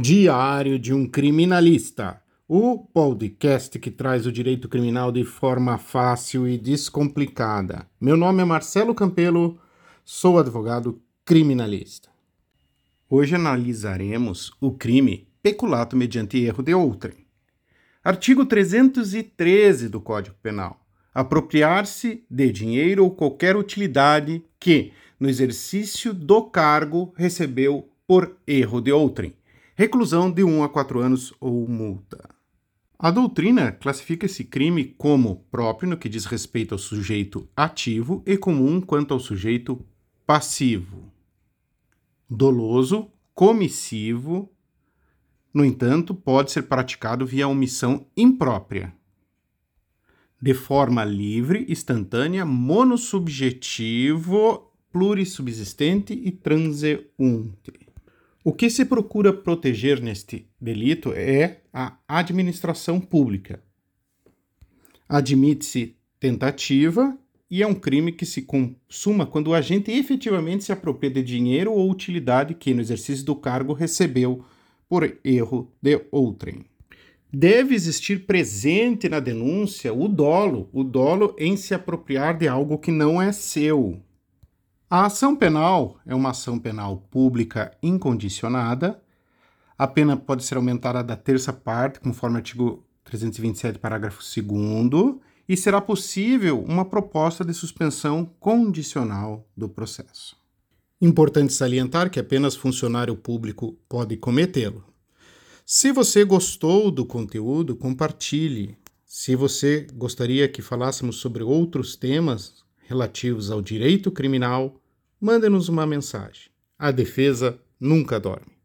Diário de um Criminalista, o podcast que traz o direito criminal de forma fácil e descomplicada. Meu nome é Marcelo Campelo, sou advogado criminalista. Hoje analisaremos o crime peculato mediante erro de outrem. Artigo 313 do Código Penal. Apropriar-se de dinheiro ou qualquer utilidade que, no exercício do cargo, recebeu por erro de outrem reclusão de 1 a 4 anos ou multa. A doutrina classifica esse crime como próprio no que diz respeito ao sujeito ativo e comum quanto ao sujeito passivo. Doloso, comissivo, no entanto, pode ser praticado via omissão imprópria. De forma livre, instantânea, monossubjetivo, plurissubsistente e transeunte. O que se procura proteger neste delito é a administração pública. Admite-se tentativa e é um crime que se consuma quando o agente efetivamente se apropria de dinheiro ou utilidade que, no exercício do cargo, recebeu por erro de outrem. Deve existir presente na denúncia o dolo, o dolo em se apropriar de algo que não é seu. A ação penal é uma ação penal pública incondicionada. A pena pode ser aumentada da terça parte, conforme o artigo 327, parágrafo 2, e será possível uma proposta de suspensão condicional do processo. Importante salientar que apenas funcionário público pode cometê-lo. Se você gostou do conteúdo, compartilhe. Se você gostaria que falássemos sobre outros temas, relativos ao direito criminal, mande-nos uma mensagem. A defesa nunca dorme.